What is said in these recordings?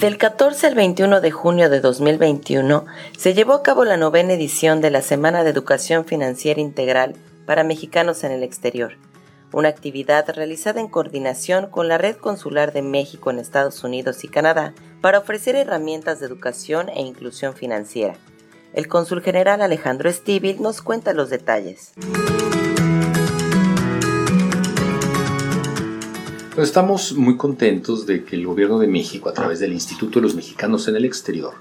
Del 14 al 21 de junio de 2021 se llevó a cabo la novena edición de la Semana de Educación Financiera Integral para Mexicanos en el Exterior, una actividad realizada en coordinación con la Red Consular de México en Estados Unidos y Canadá para ofrecer herramientas de educación e inclusión financiera. El cónsul general Alejandro Estíbil nos cuenta los detalles. Estamos muy contentos de que el gobierno de México, a través del Instituto de los Mexicanos en el Exterior,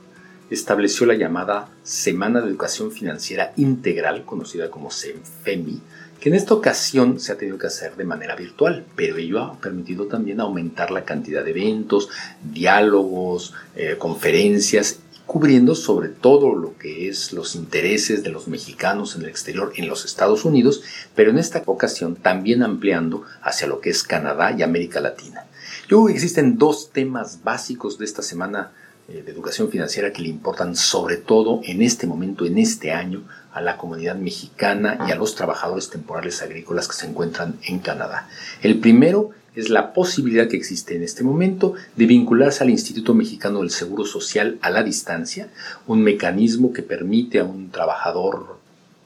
estableció la llamada Semana de Educación Financiera Integral, conocida como SEMFEMI, que en esta ocasión se ha tenido que hacer de manera virtual, pero ello ha permitido también aumentar la cantidad de eventos, diálogos, eh, conferencias cubriendo sobre todo lo que es los intereses de los mexicanos en el exterior en los Estados Unidos, pero en esta ocasión también ampliando hacia lo que es Canadá y América Latina. Yo que existen dos temas básicos de esta semana eh, de educación financiera que le importan sobre todo en este momento, en este año, a la comunidad mexicana y a los trabajadores temporales agrícolas que se encuentran en Canadá. El primero es la posibilidad que existe en este momento de vincularse al Instituto Mexicano del Seguro Social a la distancia, un mecanismo que permite a un trabajador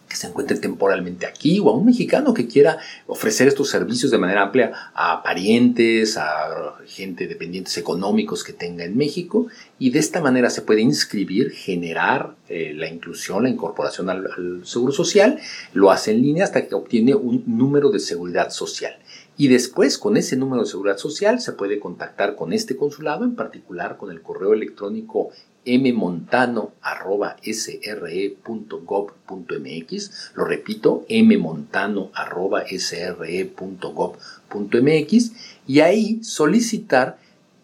que se encuentre temporalmente aquí o a un mexicano que quiera ofrecer estos servicios de manera amplia a parientes, a gente dependientes económicos que tenga en México y de esta manera se puede inscribir, generar eh, la inclusión, la incorporación al, al Seguro Social, lo hace en línea hasta que obtiene un número de seguridad social. Y después, con ese número de seguridad social, se puede contactar con este consulado, en particular con el correo electrónico mmontano.sre.gov.mx. Lo repito, mmontano.sre.gov.mx. Y ahí solicitar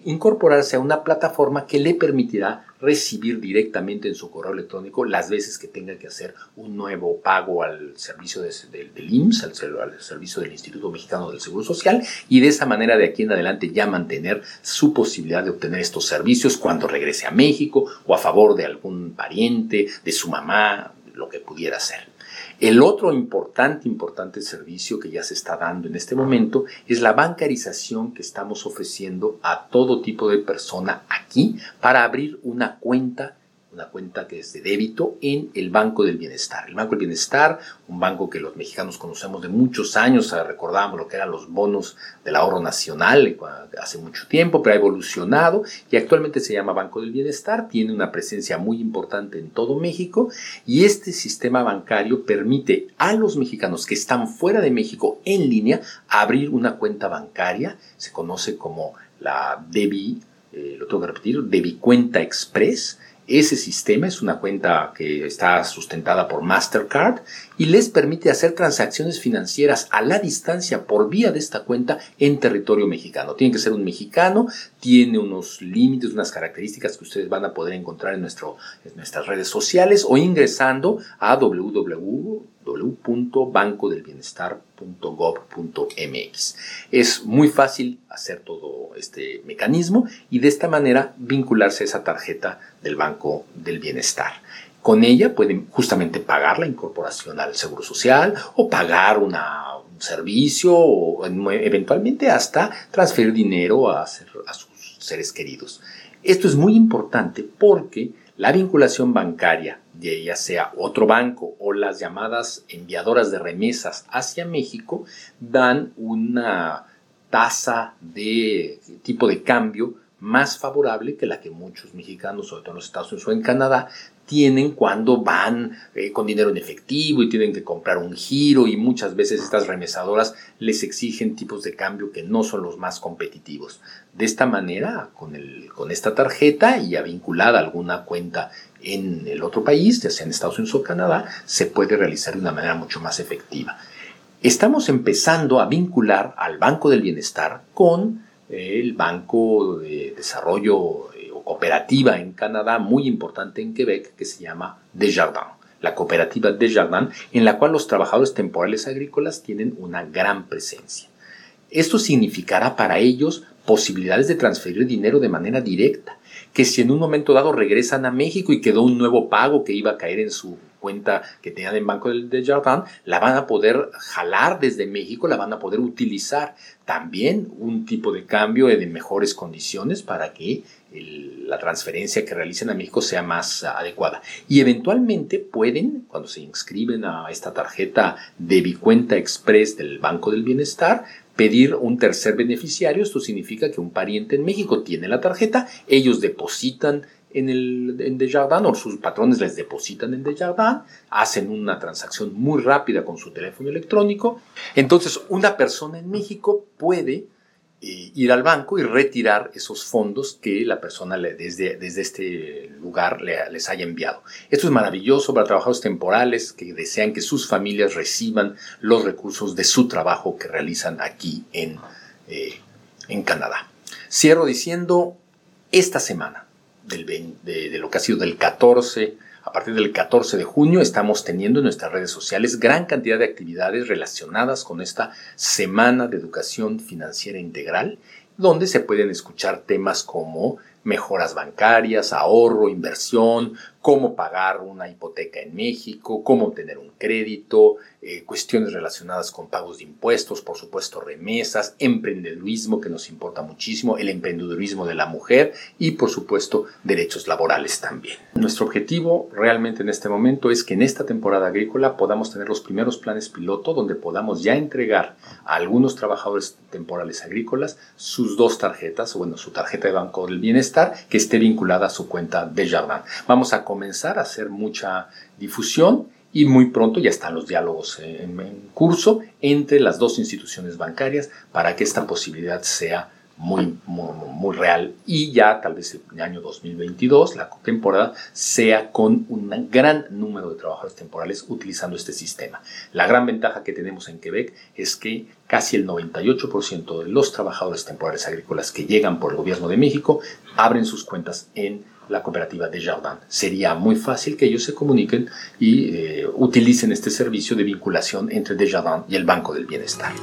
incorporarse a una plataforma que le permitirá recibir directamente en su correo electrónico las veces que tenga que hacer un nuevo pago al servicio del IMSS, al, al, servicio del Instituto Mexicano del Seguro Social, y de esa manera de aquí en adelante ya mantener su posibilidad de obtener estos servicios cuando regrese a México o a favor de algún pariente, de su mamá, lo que pudiera ser. El otro importante, importante servicio que ya se está dando en este momento es la bancarización que estamos ofreciendo a todo tipo de persona aquí para abrir una cuenta una cuenta que es de débito en el Banco del Bienestar. El Banco del Bienestar, un banco que los mexicanos conocemos de muchos años, recordamos lo que eran los bonos del ahorro nacional eh, hace mucho tiempo, pero ha evolucionado y actualmente se llama Banco del Bienestar, tiene una presencia muy importante en todo México y este sistema bancario permite a los mexicanos que están fuera de México en línea abrir una cuenta bancaria, se conoce como la DEBI, eh, lo tengo que repetir, DEBI Cuenta Express, ese sistema es una cuenta que está sustentada por Mastercard y les permite hacer transacciones financieras a la distancia por vía de esta cuenta en territorio mexicano. Tiene que ser un mexicano, tiene unos límites, unas características que ustedes van a poder encontrar en, en nuestras redes sociales o ingresando a www.bancodelbienestar.gov.mx. Es muy fácil hacer todo este mecanismo y de esta manera vincularse a esa tarjeta del Banco del Bienestar. Con ella pueden justamente pagar la incorporación al Seguro Social o pagar un servicio o eventualmente hasta transferir dinero a sus seres queridos. Esto es muy importante porque la vinculación bancaria, ya sea otro banco o las llamadas enviadoras de remesas hacia México, dan una tasa de tipo de cambio más favorable que la que muchos mexicanos, sobre todo en los Estados Unidos o en Canadá, tienen cuando van eh, con dinero en efectivo y tienen que comprar un giro y muchas veces estas remesadoras les exigen tipos de cambio que no son los más competitivos. De esta manera, con, el, con esta tarjeta y a vinculada alguna cuenta en el otro país, ya sea en Estados Unidos o Canadá, se puede realizar de una manera mucho más efectiva. Estamos empezando a vincular al Banco del Bienestar con el Banco de Desarrollo eh, Cooperativa en Canadá, muy importante en Quebec, que se llama Desjardins. La cooperativa Desjardins, en la cual los trabajadores temporales agrícolas tienen una gran presencia. Esto significará para ellos posibilidades de transferir dinero de manera directa, que si en un momento dado regresan a México y quedó un nuevo pago que iba a caer en su cuenta que tenían en Banco de Jardin, la van a poder jalar desde México, la van a poder utilizar. También un tipo de cambio de mejores condiciones para que la transferencia que realicen a México sea más adecuada. Y eventualmente pueden, cuando se inscriben a esta tarjeta de Bicuenta Express del Banco del Bienestar, pedir un tercer beneficiario. Esto significa que un pariente en México tiene la tarjeta, ellos depositan en, el, en Desjardins o sus patrones les depositan en Desjardins, hacen una transacción muy rápida con su teléfono electrónico. Entonces, una persona en México puede eh, ir al banco y retirar esos fondos que la persona desde, desde este lugar les haya enviado. Esto es maravilloso para trabajadores temporales que desean que sus familias reciban los recursos de su trabajo que realizan aquí en, eh, en Canadá. Cierro diciendo, esta semana de, lo que ha sido del 14 a partir del 14 de junio estamos teniendo en nuestras redes sociales gran cantidad de actividades relacionadas con esta Semana de Educación Financiera Integral, donde se pueden escuchar temas como mejoras bancarias, ahorro, inversión, cómo pagar una hipoteca en México, cómo obtener un crédito, eh, cuestiones relacionadas con pagos de impuestos, por supuesto remesas, emprendedurismo que nos importa muchísimo, el emprendedurismo de la mujer y por supuesto derechos laborales también. Nuestro objetivo realmente en este momento es que en esta temporada agrícola podamos tener los primeros planes piloto donde podamos ya entregar a algunos trabajadores temporales agrícolas sus dos tarjetas, o bueno, su tarjeta de Banco del Bienestar que esté vinculada a su cuenta de Jardin. Vamos a comenzar a hacer mucha difusión y muy pronto ya están los diálogos en, curso entre las dos instituciones bancarias para que esta posibilidad sea muy, muy, real y ya tal vez el año 2022, la temporada, sea con un gran número de trabajadores temporales utilizando este sistema. La gran ventaja que tenemos en Quebec es que casi el 98% de los trabajadores temporales agrícolas que llegan por el gobierno de México abren sus cuentas en la cooperativa de Jardin. Sería muy fácil que ellos se comuniquen y eh, utilicen este servicio de vinculación entre Desjardins y el Banco del Bienestar.